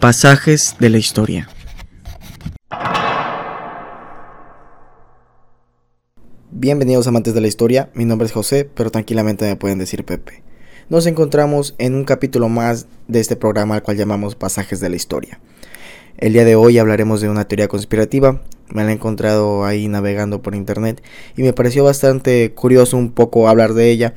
Pasajes de la historia. Bienvenidos amantes de la historia, mi nombre es José, pero tranquilamente me pueden decir Pepe. Nos encontramos en un capítulo más de este programa al cual llamamos Pasajes de la Historia. El día de hoy hablaremos de una teoría conspirativa, me la he encontrado ahí navegando por internet y me pareció bastante curioso un poco hablar de ella,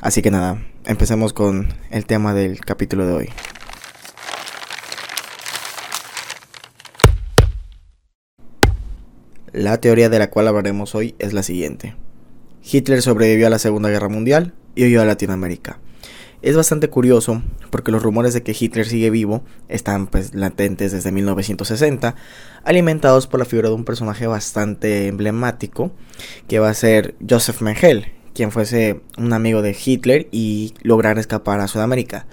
así que nada, empecemos con el tema del capítulo de hoy. La teoría de la cual hablaremos hoy es la siguiente. Hitler sobrevivió a la Segunda Guerra Mundial y huyó a Latinoamérica. Es bastante curioso porque los rumores de que Hitler sigue vivo están pues latentes desde 1960, alimentados por la figura de un personaje bastante emblemático que va a ser Joseph Mengele, quien fuese un amigo de Hitler y lograr escapar a Sudamérica.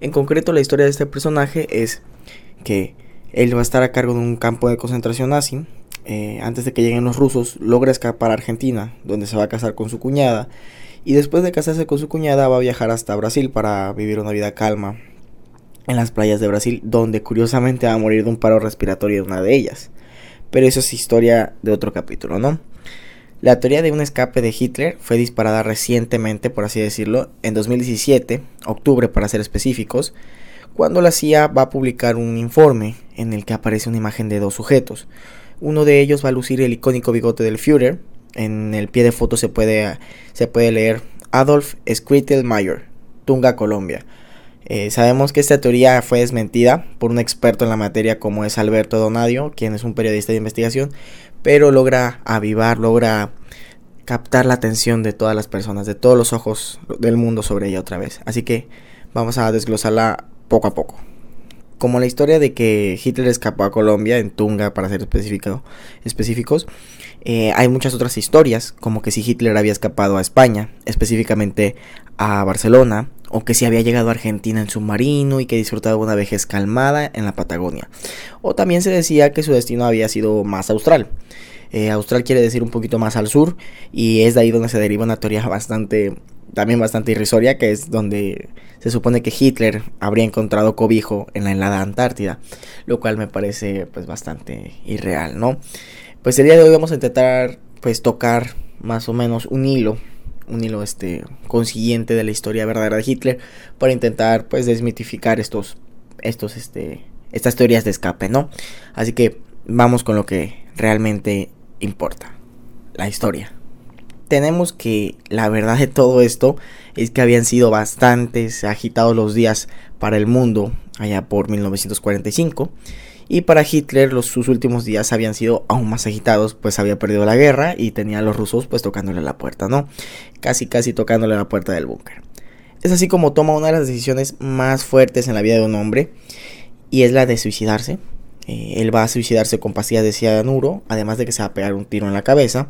En concreto la historia de este personaje es que él va a estar a cargo de un campo de concentración nazi eh, antes de que lleguen los rusos, logra escapar a Argentina, donde se va a casar con su cuñada. Y después de casarse con su cuñada va a viajar hasta Brasil para vivir una vida calma en las playas de Brasil, donde curiosamente va a morir de un paro respiratorio de una de ellas. Pero eso es historia de otro capítulo, ¿no? La teoría de un escape de Hitler fue disparada recientemente, por así decirlo, en 2017, octubre para ser específicos, cuando la CIA va a publicar un informe en el que aparece una imagen de dos sujetos. Uno de ellos va a lucir el icónico bigote del Führer. En el pie de foto se puede, se puede leer Adolf Mayer, Tunga, Colombia. Eh, sabemos que esta teoría fue desmentida por un experto en la materia como es Alberto Donadio, quien es un periodista de investigación, pero logra avivar, logra captar la atención de todas las personas, de todos los ojos del mundo sobre ella otra vez. Así que vamos a desglosarla poco a poco como la historia de que Hitler escapó a Colombia, en Tunga para ser específico, específicos, eh, hay muchas otras historias, como que si Hitler había escapado a España, específicamente a Barcelona, o que si había llegado a Argentina en submarino y que disfrutaba una vejez calmada en la Patagonia. O también se decía que su destino había sido más austral. Eh, austral quiere decir un poquito más al sur y es de ahí donde se deriva una teoría bastante también bastante irrisoria, que es donde se supone que Hitler habría encontrado cobijo en la helada Antártida, lo cual me parece pues bastante irreal, ¿no? Pues el día de hoy vamos a intentar pues tocar más o menos un hilo, un hilo este consiguiente de la historia verdadera de Hitler para intentar pues desmitificar estos estos este estas teorías de escape, ¿no? Así que vamos con lo que realmente importa, la historia tenemos que la verdad de todo esto es que habían sido bastantes agitados los días para el mundo allá por 1945 y para Hitler los, sus últimos días habían sido aún más agitados pues había perdido la guerra y tenía a los rusos pues tocándole la puerta, ¿no? Casi casi tocándole la puerta del búnker. Es así como toma una de las decisiones más fuertes en la vida de un hombre y es la de suicidarse. Eh, él va a suicidarse con pastillas de cianuro, además de que se va a pegar un tiro en la cabeza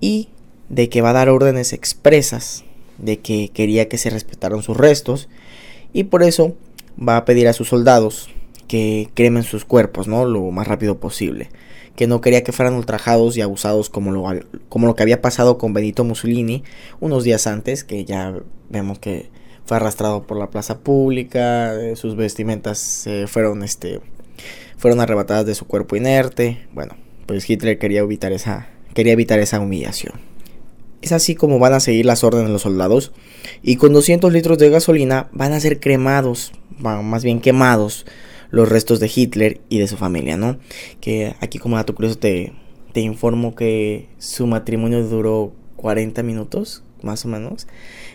y de que va a dar órdenes expresas de que quería que se respetaran sus restos y por eso va a pedir a sus soldados que cremen sus cuerpos, ¿no? Lo más rápido posible. Que no quería que fueran ultrajados y abusados como lo, como lo que había pasado con Benito Mussolini unos días antes, que ya vemos que fue arrastrado por la plaza pública, eh, sus vestimentas fueron, este, fueron arrebatadas de su cuerpo inerte. Bueno, pues Hitler quería evitar esa, quería evitar esa humillación. Es así como van a seguir las órdenes de los soldados y con 200 litros de gasolina van a ser cremados, más bien quemados, los restos de Hitler y de su familia, ¿no? Que aquí como dato curioso te, te informo que su matrimonio duró 40 minutos, más o menos.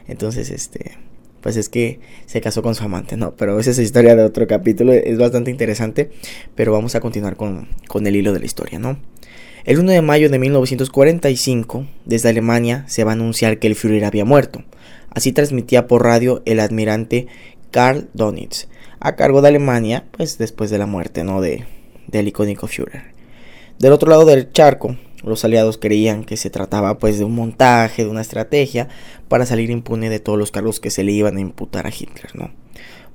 Entonces, este, pues es que se casó con su amante, ¿no? Pero esa es la historia de otro capítulo, es bastante interesante, pero vamos a continuar con, con el hilo de la historia, ¿no? El 1 de mayo de 1945, desde Alemania, se va a anunciar que el Führer había muerto. Así transmitía por radio el admirante Karl Donitz, a cargo de Alemania, pues después de la muerte, ¿no? De, del icónico Führer. Del otro lado del charco, los aliados creían que se trataba pues de un montaje, de una estrategia para salir impune de todos los cargos que se le iban a imputar a Hitler, ¿no?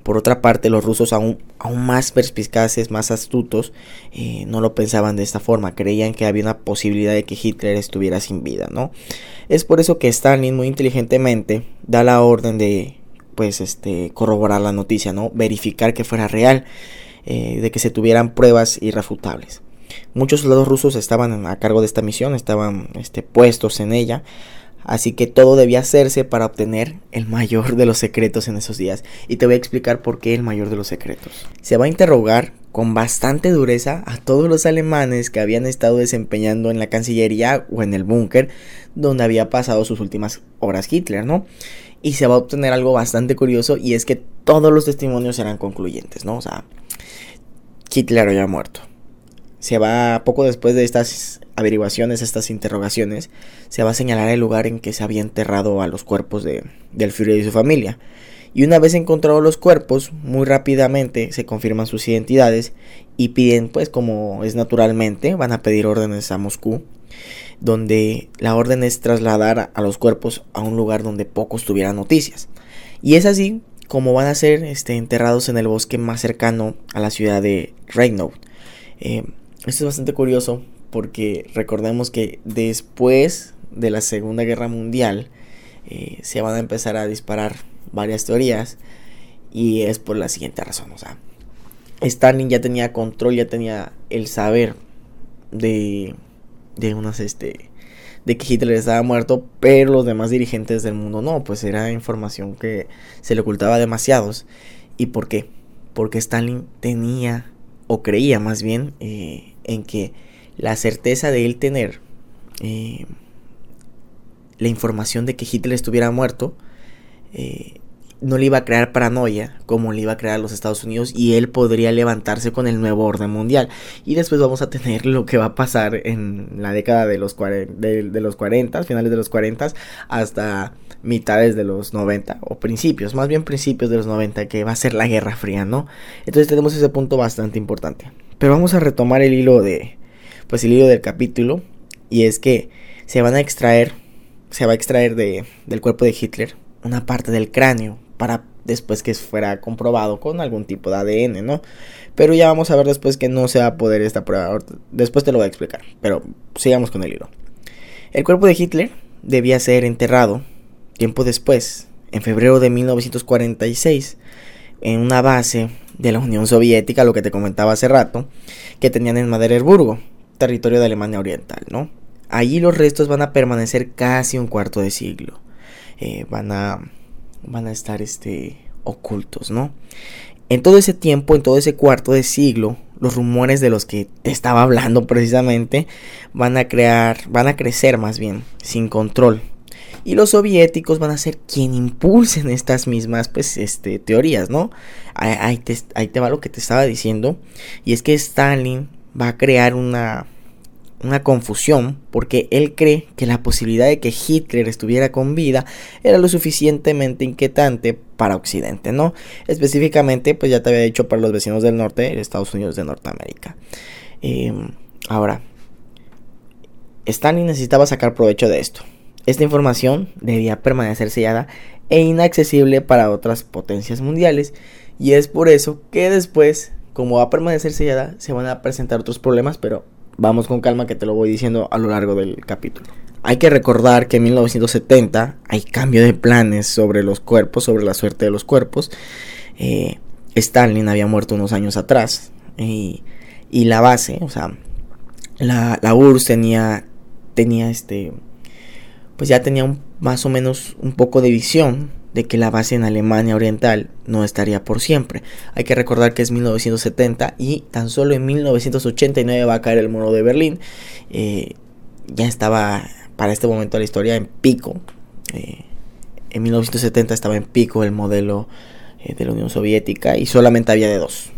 Por otra parte, los rusos aún, aún más perspicaces, más astutos, eh, no lo pensaban de esta forma, creían que había una posibilidad de que Hitler estuviera sin vida, ¿no? Es por eso que Stalin muy inteligentemente da la orden de, pues, este, corroborar la noticia, ¿no? Verificar que fuera real. eh, de que se tuvieran pruebas irrefutables. Muchos soldados rusos estaban a cargo de esta misión, estaban este, puestos en ella, así que todo debía hacerse para obtener el mayor de los secretos en esos días. Y te voy a explicar por qué el mayor de los secretos. Se va a interrogar con bastante dureza a todos los alemanes que habían estado desempeñando en la Cancillería o en el búnker donde había pasado sus últimas horas Hitler, ¿no? Y se va a obtener algo bastante curioso y es que todos los testimonios eran concluyentes, ¿no? O sea, Hitler había muerto. Se va, poco después de estas averiguaciones, estas interrogaciones, se va a señalar el lugar en que se había enterrado a los cuerpos de, del Führer y su familia. Y una vez encontrados los cuerpos, muy rápidamente se confirman sus identidades y piden, pues como es naturalmente, van a pedir órdenes a Moscú, donde la orden es trasladar a los cuerpos a un lugar donde pocos tuvieran noticias. Y es así como van a ser este, enterrados en el bosque más cercano a la ciudad de Reinout. Eh, esto es bastante curioso porque recordemos que después de la Segunda Guerra Mundial eh, se van a empezar a disparar varias teorías y es por la siguiente razón, o sea, Stalin ya tenía control, ya tenía el saber de, de unas, este, de que Hitler estaba muerto, pero los demás dirigentes del mundo no, pues era información que se le ocultaba demasiados. ¿Y por qué? Porque Stalin tenía, o creía más bien, eh, en que la certeza de él tener eh, la información de que Hitler estuviera muerto, eh, no le iba a crear paranoia como le iba a crear a los Estados Unidos y él podría levantarse con el nuevo orden mundial. Y después vamos a tener lo que va a pasar en la década de los, de, los 40, finales de los 40 hasta mitades de los 90 o principios, más bien principios de los 90 que va a ser la Guerra Fría, ¿no? Entonces tenemos ese punto bastante importante. Pero vamos a retomar el hilo de pues el hilo del capítulo y es que se van a extraer se va a extraer de, del cuerpo de Hitler una parte del cráneo para después que fuera comprobado con algún tipo de ADN, ¿no? Pero ya vamos a ver después que no se va a poder esta prueba. Después te lo voy a explicar, pero sigamos con el libro. El cuerpo de Hitler debía ser enterrado tiempo después, en febrero de 1946, en una base de la Unión Soviética, lo que te comentaba hace rato, que tenían en Madererburgo, territorio de Alemania Oriental, ¿no? Allí los restos van a permanecer casi un cuarto de siglo. Eh, van a van a estar este, ocultos, ¿no? En todo ese tiempo, en todo ese cuarto de siglo, los rumores de los que te estaba hablando precisamente van a crear, van a crecer más bien, sin control. Y los soviéticos van a ser quien impulsen estas mismas pues, este, teorías, ¿no? Ahí ahí te va lo que te estaba diciendo. Y es que Stalin va a crear una, una confusión porque él cree que la posibilidad de que Hitler estuviera con vida era lo suficientemente inquietante para Occidente, ¿no? Específicamente, pues ya te había dicho para los vecinos del norte, Estados Unidos de Norteamérica. Em, ahora, Stalin necesitaba sacar provecho de esto. Esta información debía permanecer sellada e inaccesible para otras potencias mundiales y es por eso que después, como va a permanecer sellada, se van a presentar otros problemas, pero Vamos con calma que te lo voy diciendo a lo largo del capítulo. Hay que recordar que en 1970 hay cambio de planes sobre los cuerpos, sobre la suerte de los cuerpos. Eh, Stalin había muerto unos años atrás y, la base, o sea, la, la URSS tenía, tenía este, pues ya tenía un, más o menos un poco de visión de que la base en Alemania Oriental no estaría por siempre. Hay que recordar que es 1970 y tan solo en 1989 va a caer el muro de Berlín. Eh, ya estaba para este momento de la historia en pico. Eh, en 1970 estaba en pico el modelo eh, de la Unión Soviética y solamente había de dos.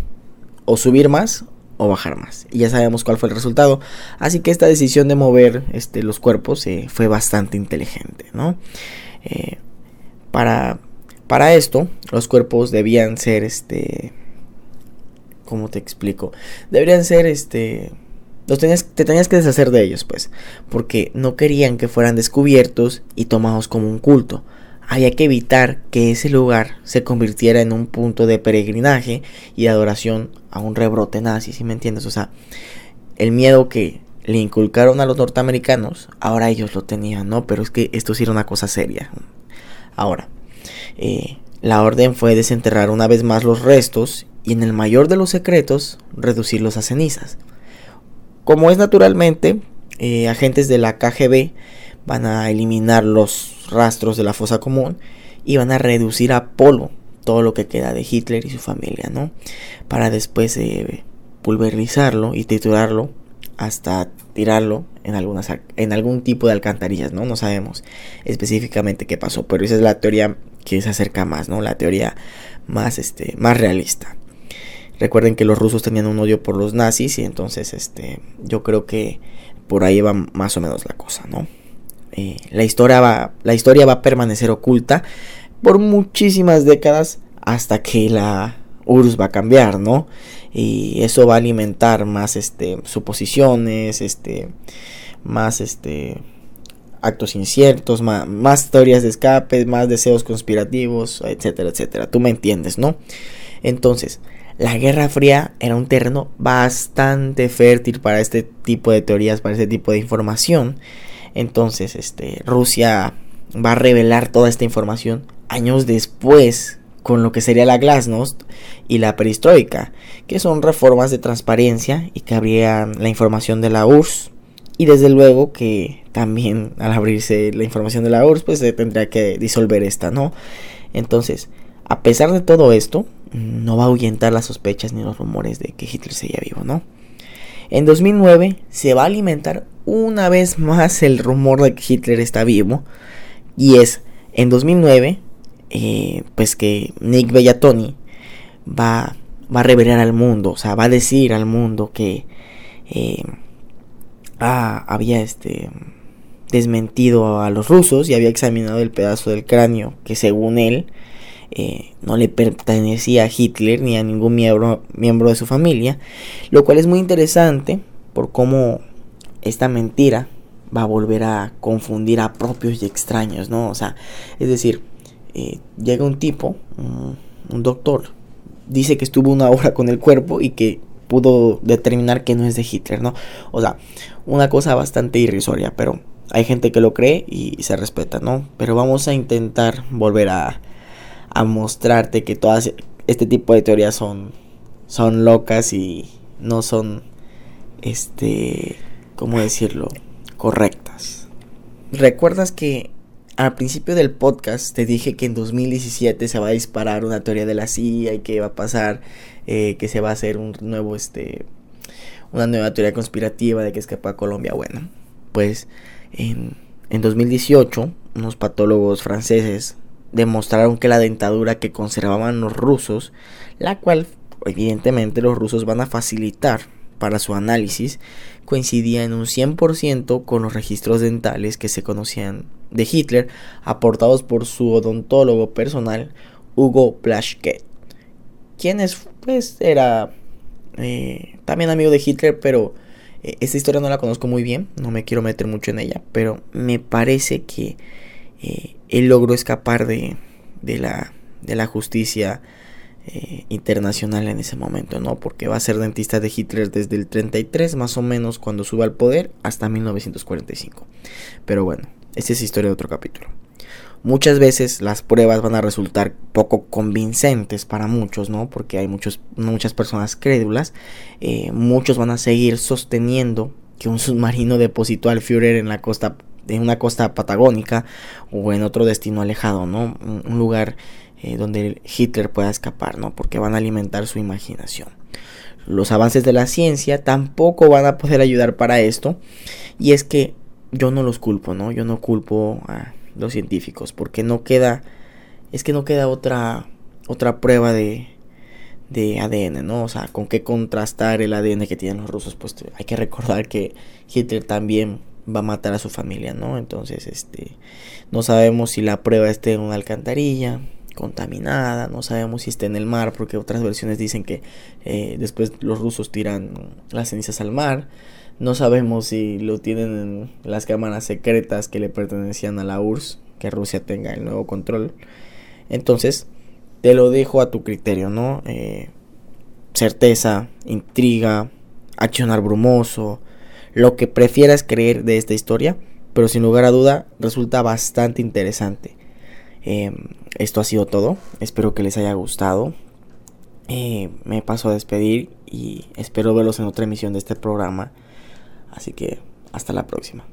O subir más o bajar más. Y ya sabemos cuál fue el resultado. Así que esta decisión de mover este, los cuerpos fue bastante inteligente. ¿no? Para, para esto, los cuerpos debían ser, este, ¿cómo te explico? Deberían ser, este, los tenías, te tenías que deshacer de ellos, pues, porque no querían que fueran descubiertos y tomados como un culto. Había que evitar que ese lugar se convirtiera en un punto de peregrinaje y adoración a un rebrote nazi, si me entiendes? O sea, el miedo que le inculcaron a los norteamericanos, ahora ellos lo tenían, ¿no? Pero es que esto sí era una cosa seria. Ahora, eh, la orden fue desenterrar una vez más los restos y en el mayor de los secretos reducirlos a cenizas. Como es naturalmente, eh, agentes de la KGB van a eliminar los rastros de la fosa común y van a reducir a polo todo lo que queda de Hitler y su familia, ¿no? Para después eh, pulverizarlo y titularlo hasta tirarlo en, algunas, en algún tipo de alcantarillas, ¿no? No sabemos específicamente qué pasó, pero esa es la teoría que se acerca más, ¿no? La teoría más, este, más realista. Recuerden que los rusos tenían un odio por los nazis y entonces, este, yo creo que por ahí va más o menos la cosa, ¿no? Eh, la, historia va, la historia va a permanecer oculta por muchísimas décadas hasta que la URSS va a cambiar, ¿no? Y eso va a alimentar más este, suposiciones, este, más este, actos inciertos, más, más teorías de escape, más deseos conspirativos, etcétera, etcétera. Tú me entiendes, ¿no? Entonces, la Guerra Fría era un terreno bastante fértil para este tipo de teorías, para este tipo de información. Entonces, este, Rusia va a revelar toda esta información años después con lo que sería la glasnost y la perestroika, que son reformas de transparencia y que abrían la información de la URSS. Y desde luego que también al abrirse la información de la URSS, pues se tendría que disolver esta, ¿no? Entonces, a pesar de todo esto, no va a ahuyentar las sospechas ni los rumores de que Hitler seguía vivo, ¿no? En 2009 se va a alimentar una vez más el rumor de que Hitler está vivo. Y es en 2009 eh, pues que Nick Bellatoni va, va a revelar al mundo, o sea, va a decir al mundo que eh, había este desmentido a los rusos y había examinado el pedazo del cráneo que según él eh, no le pertenecía a Hitler ni a ningún miembro, miembro de su familia, lo cual es muy interesante por cómo esta mentira va a volver a confundir a propios y extraños, ¿no? O sea, es decir, eh, llega un tipo, un, doctor, dice que estuvo una hora con el cuerpo y que pudo determinar que no es de Hitler, ¿no? O sea, una cosa bastante irrisoria, pero hay gente que lo cree y se respeta, ¿no? Pero vamos a intentar volver a, a mostrarte que todas este tipo de teorías son, son locas y no son, este, ¿cómo decirlo? Correctas. ¿Recuerdas que al principio del podcast te dije que en 2017 se va a disparar una teoría de la CIA y que va a pasar, eh, que se va a hacer un nuevo, este, una nueva teoría conspirativa de que escapa a Colombia. Bueno, pues en, en 2018 unos patólogos franceses demostraron que la dentadura que conservaban los rusos, la cual evidentemente los rusos van a facilitar para su análisis, coincidía en un 100% con los registros dentales que se conocían de Hitler, aportados por su odontólogo personal, Hugo Blaschke, quien es, pues, era eh, también amigo de Hitler, pero eh, esta historia no la conozco muy bien, no me quiero meter mucho en ella, pero me parece que eh, él logró escapar de, de, la, de la justicia internacional en ese momento, ¿no? Porque va a ser dentista de Hitler desde el 33, más o menos, cuando suba al poder, hasta 1945. Pero bueno, esta es historia de otro capítulo. Muchas veces las pruebas van a resultar poco convincentes para muchos, ¿no? Porque hay muchos, muchas personas crédulas. Eh, muchos van a seguir sosteniendo que un submarino depositó al Führer en la costa, en una costa patagónica o en otro destino alejado, ¿no? Un, lugar eh, donde Hitler pueda escapar, ¿no? Porque van a alimentar su imaginación. Los avances de la ciencia tampoco van a poder ayudar para esto. Y es que yo no los culpo, ¿no? Yo no culpo a los científicos porque no queda, es que no queda otra, otra prueba de, de ADN, ¿no? O sea, con qué contrastar el ADN que tienen los rusos, pues hay que recordar que Hitler también va a matar a su familia, ¿no? Entonces, este, no sabemos si la prueba esté en una alcantarilla contaminada, no sabemos si está en el mar, porque otras versiones dicen que eh, después los rusos tiran las cenizas al mar. No sabemos si lo tienen en las cámaras secretas que le pertenecían a la URSS, que Rusia tenga el nuevo control. Entonces, te lo dejo a tu criterio, ¿no? Eh, certeza, intriga, accionar brumoso, lo que prefieras creer de esta historia, pero sin lugar a duda resulta bastante interesante. Em, esto ha sido todo, espero que les haya gustado. eh, me paso a despedir y espero verlos en otra emisión de este programa. Así que hasta la próxima.